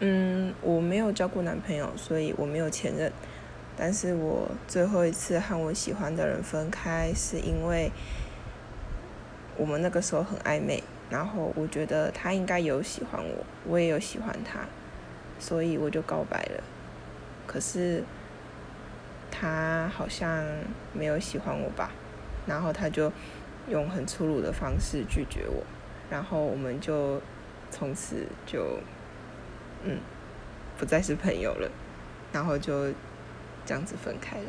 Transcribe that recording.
嗯，我没有交过男朋友，所以我没有前任。但是我最后一次和我喜欢的人分开，是因为我们那个时候很暧昧，然后我觉得他应该有喜欢我，我也有喜欢他，所以我就告白了。可是他好像没有喜欢我吧，然后他就用很粗鲁的方式拒绝我，然后我们就从此就。嗯，不再是朋友了，然后就这样子分开了。